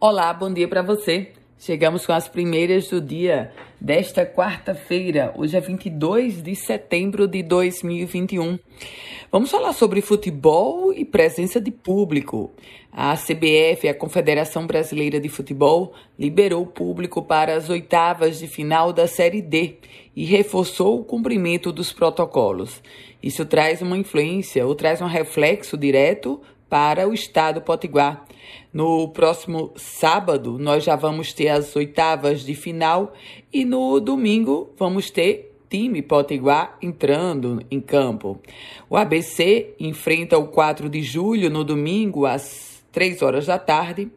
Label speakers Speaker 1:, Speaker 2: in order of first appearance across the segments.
Speaker 1: Olá, bom dia para você. Chegamos com as primeiras do dia desta quarta-feira. Hoje é 22 de setembro de 2021. Vamos falar sobre futebol e presença de público. A CBF, a Confederação Brasileira de Futebol, liberou o público para as oitavas de final da Série D e reforçou o cumprimento dos protocolos. Isso traz uma influência ou traz um reflexo direto para o estado potiguar. No próximo sábado, nós já vamos ter as oitavas de final e no domingo vamos ter time potiguar entrando em campo. O ABC enfrenta o 4 de julho no domingo às 3 horas da tarde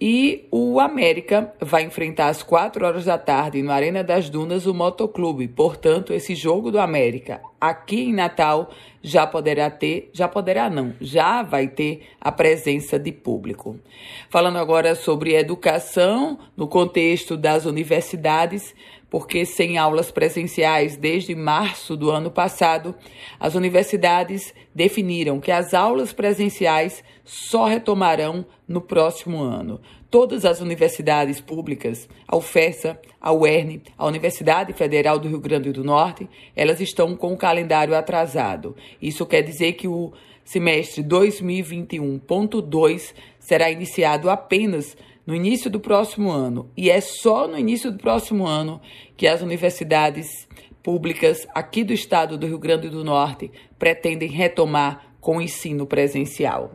Speaker 1: e o América vai enfrentar às 4 horas da tarde no Arena das Dunas o Motoclube. Portanto, esse jogo do América aqui em Natal já poderá ter, já poderá não, já vai ter a presença de público. Falando agora sobre educação no contexto das universidades, porque sem aulas presenciais desde março do ano passado, as universidades definiram que as aulas presenciais só retomarão no próximo ano. Todas as universidades públicas, a UFESA, a UERN, a Universidade Federal do Rio Grande do Norte, elas estão com o calendário atrasado. Isso quer dizer que o semestre 2021.2 será iniciado apenas no início do próximo ano. E é só no início do próximo ano que as universidades públicas aqui do estado do Rio Grande do Norte pretendem retomar com o ensino presencial.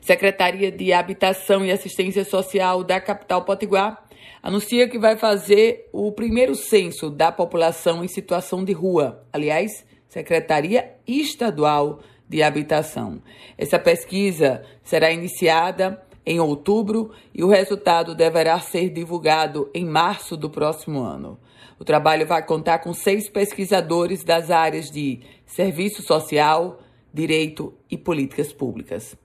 Speaker 1: Secretaria de Habitação e Assistência Social da capital Potiguar anuncia que vai fazer o primeiro censo da população em situação de rua. Aliás, Secretaria Estadual de Habitação. Essa pesquisa será iniciada em outubro e o resultado deverá ser divulgado em março do próximo ano. O trabalho vai contar com seis pesquisadores das áreas de serviço social, direito e políticas públicas.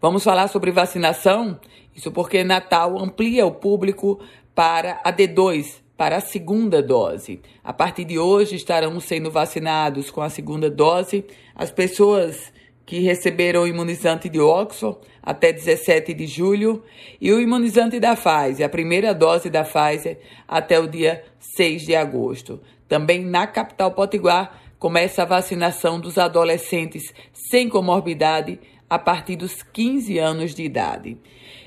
Speaker 1: Vamos falar sobre vacinação? Isso porque Natal amplia o público para a D2, para a segunda dose. A partir de hoje estarão sendo vacinados com a segunda dose as pessoas que receberam o imunizante de Oxford até 17 de julho e o imunizante da Pfizer, a primeira dose da Pfizer, até o dia 6 de agosto. Também na capital potiguar começa a vacinação dos adolescentes sem comorbidade a partir dos 15 anos de idade.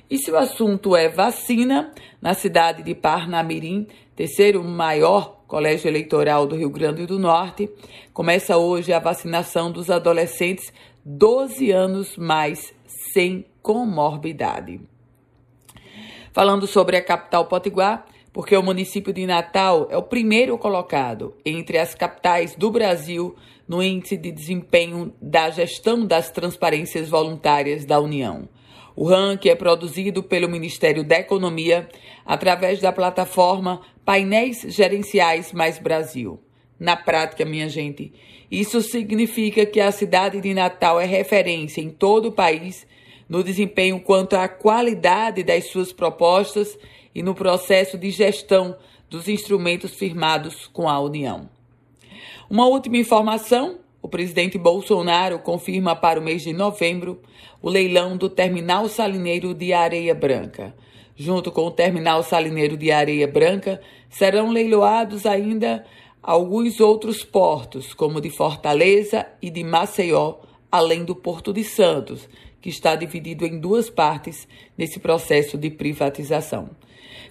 Speaker 1: E se o assunto é vacina, na cidade de Parnamirim, terceiro maior colégio eleitoral do Rio Grande do Norte, começa hoje a vacinação dos adolescentes 12 anos mais sem comorbidade. Falando sobre a capital potiguar, porque o município de Natal é o primeiro colocado entre as capitais do Brasil no índice de desempenho da gestão das transparências voluntárias da União. O ranking é produzido pelo Ministério da Economia através da plataforma Painéis Gerenciais Mais Brasil. Na prática, minha gente, isso significa que a cidade de Natal é referência em todo o país no desempenho quanto à qualidade das suas propostas e no processo de gestão dos instrumentos firmados com a União. Uma última informação: o presidente Bolsonaro confirma para o mês de novembro o leilão do terminal salineiro de Areia Branca. Junto com o terminal salineiro de Areia Branca, serão leiloados ainda alguns outros portos, como de Fortaleza e de Maceió, além do Porto de Santos, que está dividido em duas partes nesse processo de privatização.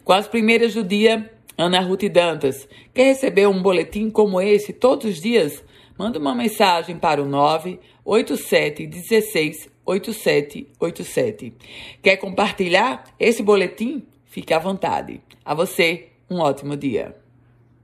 Speaker 1: Com as primeiras do dia, Ana Ruth Dantas. Quer receber um boletim como esse todos os dias? Manda uma mensagem para o 987 16 8787. Quer compartilhar esse boletim? Fique à vontade. A você, um ótimo dia.